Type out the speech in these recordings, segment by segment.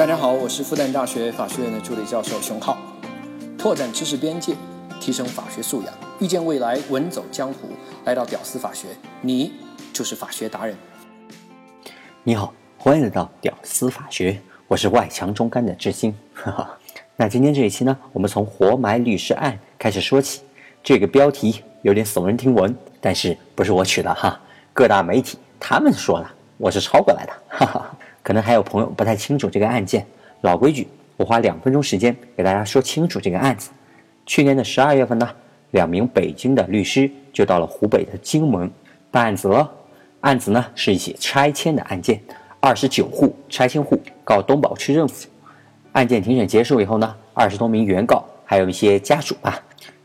大家好，我是复旦大学法学院的助理教授熊浩，拓展知识边界，提升法学素养，遇见未来，稳走江湖。来到屌丝法学，你就是法学达人。你好，欢迎来到屌丝法学，我是外强中干的志新。哈哈，那今天这一期呢，我们从活埋律师案开始说起。这个标题有点耸人听闻，但是不是我取的哈，各大媒体他们说的，我是抄过来的。哈哈。可能还有朋友不太清楚这个案件，老规矩，我花两分钟时间给大家说清楚这个案子。去年的十二月份呢，两名北京的律师就到了湖北的荆门办案子了。案子呢是一起拆迁的案件，二十九户拆迁户告东宝区政府。案件庭审结束以后呢，二十多名原告还有一些家属啊，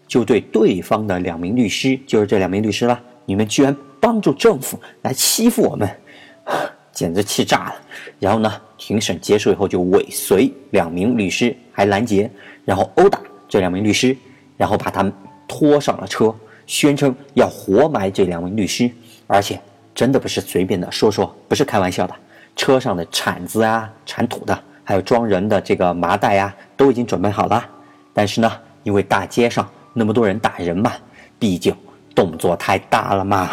就对对方的两名律师，就是这两名律师了，你们居然帮助政府来欺负我们！简直气炸了！然后呢，庭审结束以后就尾随两名律师，还拦截，然后殴打这两名律师，然后把他们拖上了车，宣称要活埋这两名律师，而且真的不是随便的说说，不是开玩笑的。车上的铲子啊、铲土的，还有装人的这个麻袋啊，都已经准备好了。但是呢，因为大街上那么多人打人嘛，毕竟动作太大了嘛，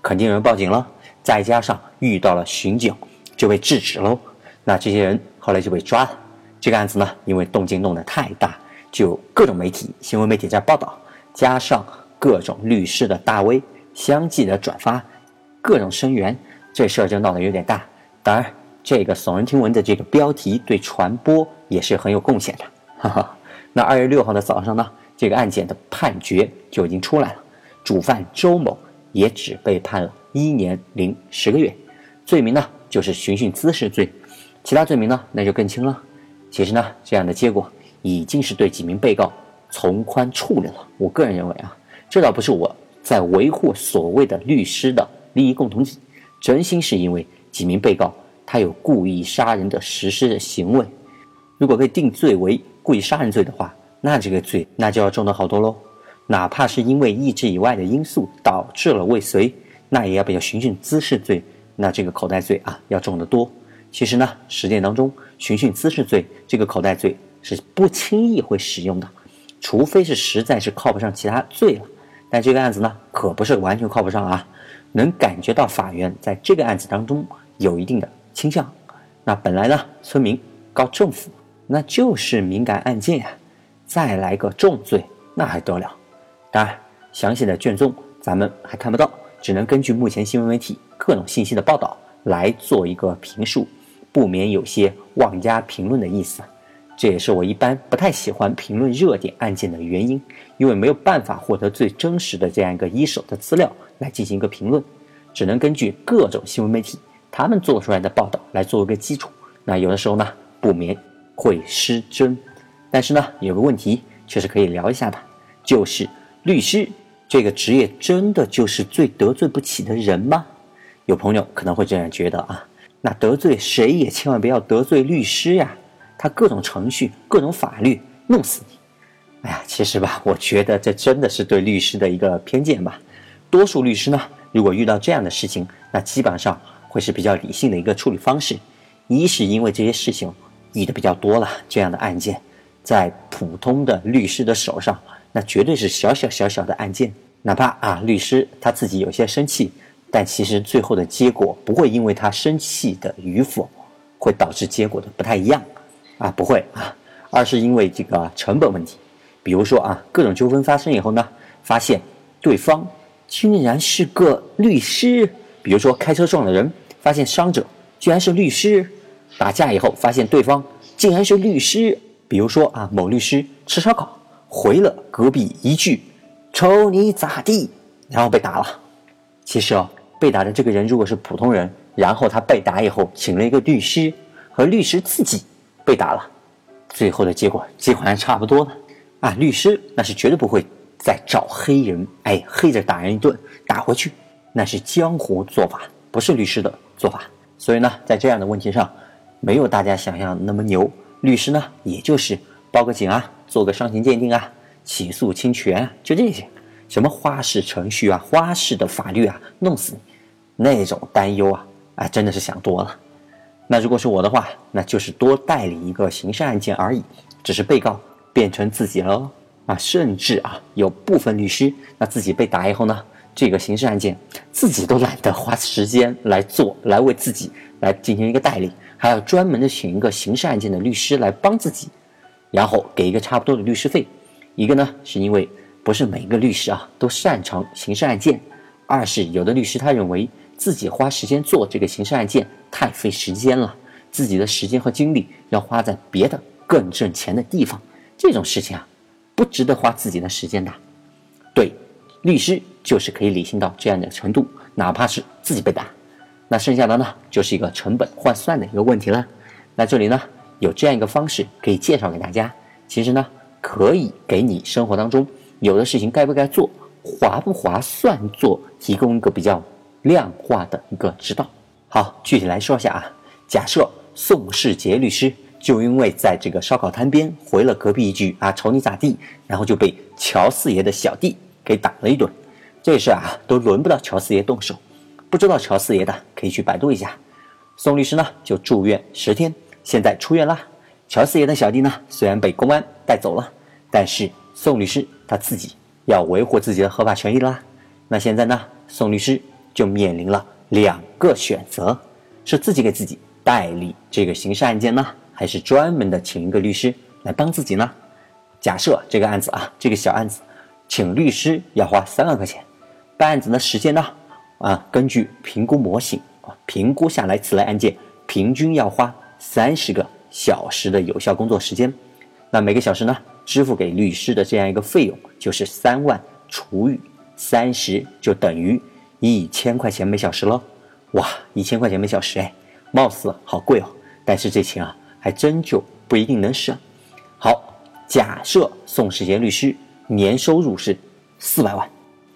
肯定有人报警了。再加上遇到了巡警，就被制止喽。那这些人后来就被抓了。这个案子呢，因为动静弄得太大，就各种媒体、新闻媒体在报道，加上各种律师的大 V 相继的转发，各种声援，这事儿就闹得有点大。当然，这个耸人听闻的这个标题对传播也是很有贡献的。哈哈。那二月六号的早上呢，这个案件的判决就已经出来了，主犯周某也只被判了。一年零十个月，罪名呢就是寻衅滋事罪，其他罪名呢那就更轻了。其实呢，这样的结果已经是对几名被告从宽处理了。我个人认为啊，这倒不是我在维护所谓的律师的利益共同体，真心是因为几名被告他有故意杀人的实施的行为。如果被定罪为故意杀人罪的话，那这个罪那就要重得好多喽。哪怕是因为意志以外的因素导致了未遂。那也要比较寻衅滋事罪，那这个口袋罪啊要重得多。其实呢，实践当中寻衅滋事罪这个口袋罪是不轻易会使用的，除非是实在是靠不上其他罪了。但这个案子呢，可不是完全靠不上啊，能感觉到法院在这个案子当中有一定的倾向。那本来呢，村民告政府，那就是敏感案件呀，再来个重罪，那还得了？当然，详细的卷宗咱们还看不到。只能根据目前新闻媒体各种信息的报道来做一个评述，不免有些妄加评论的意思。这也是我一般不太喜欢评论热点案件的原因，因为没有办法获得最真实的这样一个一手的资料来进行一个评论，只能根据各种新闻媒体他们做出来的报道来做一个基础。那有的时候呢，不免会失真。但是呢，有个问题确实可以聊一下的，就是律师。这个职业真的就是最得罪不起的人吗？有朋友可能会这样觉得啊。那得罪谁也千万不要得罪律师呀，他各种程序、各种法律弄死你。哎呀，其实吧，我觉得这真的是对律师的一个偏见吧。多数律师呢，如果遇到这样的事情，那基本上会是比较理性的一个处理方式。一是因为这些事情遇的比较多了，这样的案件在普通的律师的手上，那绝对是小小小小的案件。哪怕啊，律师他自己有些生气，但其实最后的结果不会因为他生气的与否，会导致结果的不太一样，啊，不会啊，而是因为这个成本问题。比如说啊，各种纠纷发生以后呢，发现对方竟然是个律师。比如说开车撞了人，发现伤者居然是律师；打架以后发现对方竟然是律师。比如说啊，某律师吃烧烤回了隔壁一句。瞅你咋地，然后被打了。其实哦，被打的这个人如果是普通人，然后他被打以后请了一个律师，和律师自己被打了，最后的结果几乎还差不多的啊。律师那是绝对不会再找黑人，哎，黑着打人一顿，打回去，那是江湖做法，不是律师的做法。所以呢，在这样的问题上，没有大家想象那么牛。律师呢，也就是报个警啊，做个伤情鉴定啊。起诉侵权就这些，什么花式程序啊、花式的法律啊，弄死你，那种担忧啊，哎，真的是想多了。那如果是我的话，那就是多代理一个刑事案件而已，只是被告变成自己了啊，甚至啊，有部分律师那自己被打以后呢，这个刑事案件自己都懒得花时间来做，来为自己来进行一个代理，还要专门的请一个刑事案件的律师来帮自己，然后给一个差不多的律师费。一个呢，是因为不是每个律师啊都擅长刑事案件；二是有的律师他认为自己花时间做这个刑事案件太费时间了，自己的时间和精力要花在别的更挣钱的地方，这种事情啊不值得花自己的时间的。对，律师就是可以理性到这样的程度，哪怕是自己被打，那剩下的呢就是一个成本换算的一个问题了。那这里呢有这样一个方式可以介绍给大家，其实呢。可以给你生活当中有的事情该不该做，划不划算做，提供一个比较量化的一个指导。好，具体来说一下啊，假设宋世杰律师就因为在这个烧烤摊边回了隔壁一句啊瞅你咋地，然后就被乔四爷的小弟给打了一顿，这事啊都轮不到乔四爷动手。不知道乔四爷的可以去百度一下。宋律师呢就住院十天，现在出院了。乔四爷的小弟呢虽然被公安带走了。但是宋律师他自己要维护自己的合法权益啦。那现在呢，宋律师就面临了两个选择：是自己给自己代理这个刑事案件呢，还是专门的请一个律师来帮自己呢？假设这个案子啊，这个小案子，请律师要花三万块钱，办案子的时间呢，啊，根据评估模型啊，评估下来此类案件平均要花三十个小时的有效工作时间。那每个小时呢？支付给律师的这样一个费用就是三万除以三十，就等于一千块钱每小时了。哇，一千块钱每小时，哎，貌似好贵哦。但是这钱啊，还真就不一定能省。好，假设宋世杰律师年收入是四百万，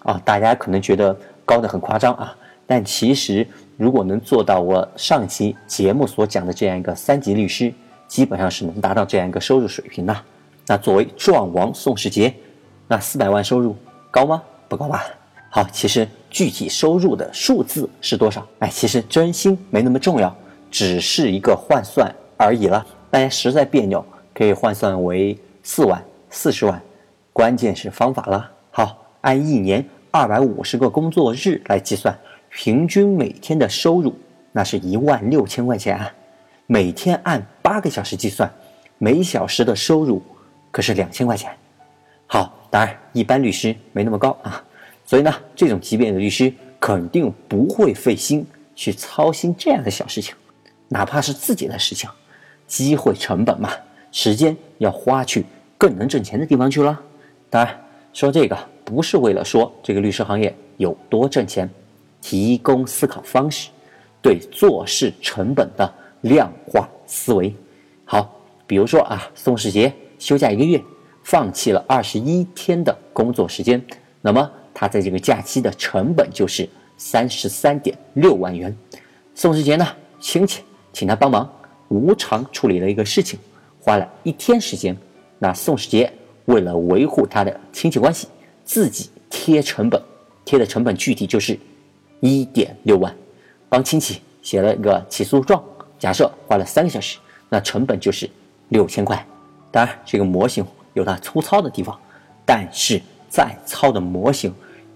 啊，大家可能觉得高的很夸张啊。但其实如果能做到我上期节目所讲的这样一个三级律师，基本上是能达到这样一个收入水平的。那作为壮王宋世杰，那四百万收入高吗？不高吧。好，其实具体收入的数字是多少？哎，其实真心没那么重要，只是一个换算而已了。大家实在别扭，可以换算为四万、四十万，关键是方法了。好，按一年二百五十个工作日来计算，平均每天的收入那是一万六千块钱啊。每天按八个小时计算，每小时的收入。可是两千块钱，好，当然一般律师没那么高啊，所以呢，这种级别的律师肯定不会费心去操心这样的小事情，哪怕是自己的事情，机会成本嘛，时间要花去更能挣钱的地方去了。当然，说这个不是为了说这个律师行业有多挣钱，提供思考方式，对做事成本的量化思维。好，比如说啊，宋世杰。休假一个月，放弃了二十一天的工作时间，那么他在这个假期的成本就是三十三点六万元。宋世杰呢，亲戚请他帮忙无偿处理了一个事情，花了一天时间。那宋世杰为了维护他的亲戚关系，自己贴成本，贴的成本具体就是一点六万，帮亲戚写了一个起诉状。假设花了三个小时，那成本就是六千块。当然，这个模型有它粗糙的地方，但是再糙的模型，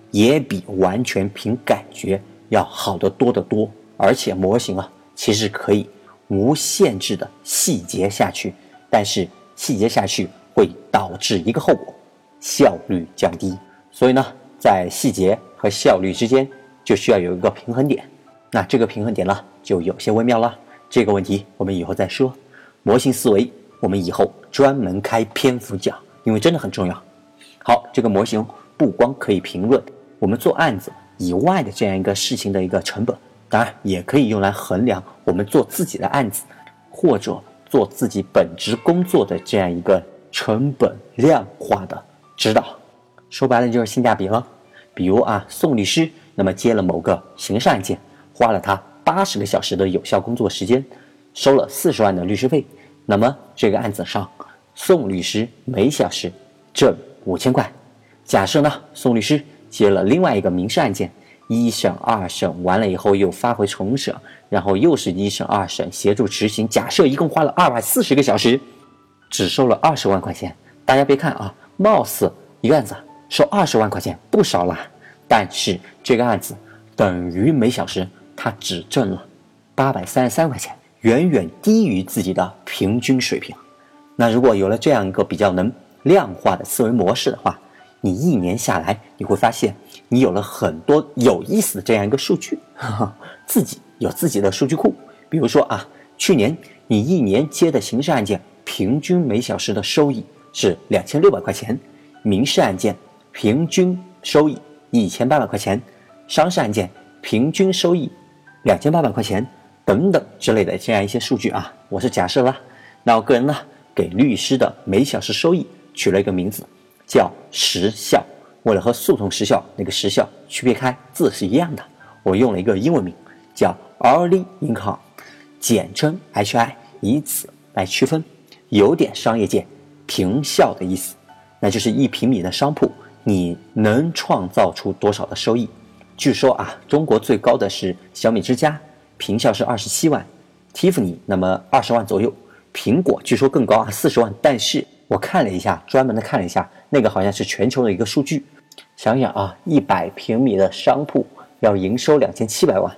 也比完全凭感觉要好得多得多。而且模型啊，其实可以无限制的细节下去，但是细节下去会导致一个后果，效率降低。所以呢，在细节和效率之间就需要有一个平衡点。那这个平衡点呢，就有些微妙了。这个问题我们以后再说。模型思维。我们以后专门开篇幅讲，因为真的很重要。好，这个模型不光可以评论我们做案子以外的这样一个事情的一个成本，当然也可以用来衡量我们做自己的案子或者做自己本职工作的这样一个成本量化的指导。说白了就是性价比了。比如啊，宋律师那么接了某个刑事案件，花了他八十个小时的有效工作时间，收了四十万的律师费。那么这个案子上，宋律师每小时挣五千块。假设呢，宋律师接了另外一个民事案件，一审、二审完了以后又发回重审，然后又是一审、二审协助执行。假设一共花了二百四十个小时，只收了二十万块钱。大家别看啊，貌似一个案子收二十万块钱不少了，但是这个案子等于每小时他只挣了八百三十三块钱，远远低于自己的平均水平。那如果有了这样一个比较能量化的思维模式的话，你一年下来，你会发现你有了很多有意思的这样一个数据，自己有自己的数据库。比如说啊，去年你一年接的刑事案件平均每小时的收益是两千六百块钱，民事案件平均收益一千八百块钱，商事案件平均收益两千八百块钱等等之类的这样一些数据啊，我是假设了。那我个人呢，给律师的每小时收益取了一个名字。叫时效，为了和诉讼时效那个时效区别开，字是一样的，我用了一个英文名叫 Early Income，简称 HI，以此来区分，有点商业界平效的意思，那就是一平米的商铺你能创造出多少的收益？据说啊，中国最高的是小米之家，平效是二十七万，Tiffany 那么二十万左右，苹果据说更高啊，四十万，但是。我看了一下，专门的看了一下，那个好像是全球的一个数据。想想啊，一百平米的商铺要营收两千七百万，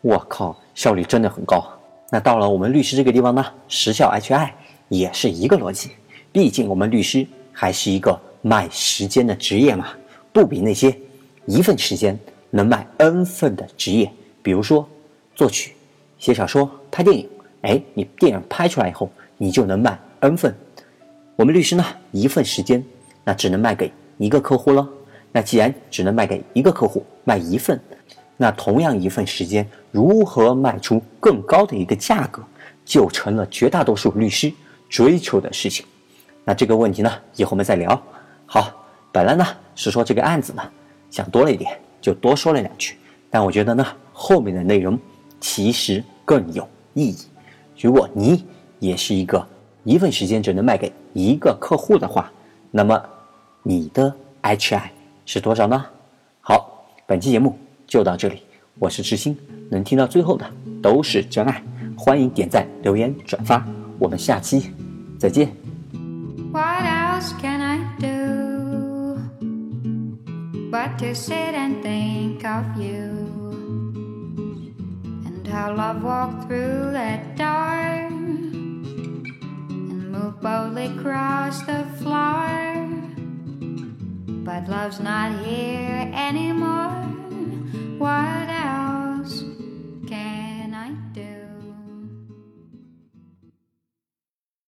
我靠，效率真的很高。那到了我们律师这个地方呢，时效 HI 也是一个逻辑。毕竟我们律师还是一个卖时间的职业嘛，不比那些一份时间能卖 N 份的职业，比如说作曲、写小说、拍电影。哎，你电影拍出来以后，你就能卖 N 份。我们律师呢，一份时间，那只能卖给一个客户了。那既然只能卖给一个客户，卖一份，那同样一份时间，如何卖出更高的一个价格，就成了绝大多数律师追求的事情。那这个问题呢，以后我们再聊。好，本来呢是说这个案子呢，想多了一点，就多说了两句。但我觉得呢，后面的内容其实更有意义。如果你也是一个。一份时间只能卖给一个客户的话，那么你的 HI 是多少呢？好，本期节目就到这里，我是知心，能听到最后的都是真爱，欢迎点赞、留言、转发，我们下期再见。What else can but to sit and think of you and how love walked through that door and moved boldly across the floor. But love's not here anymore. What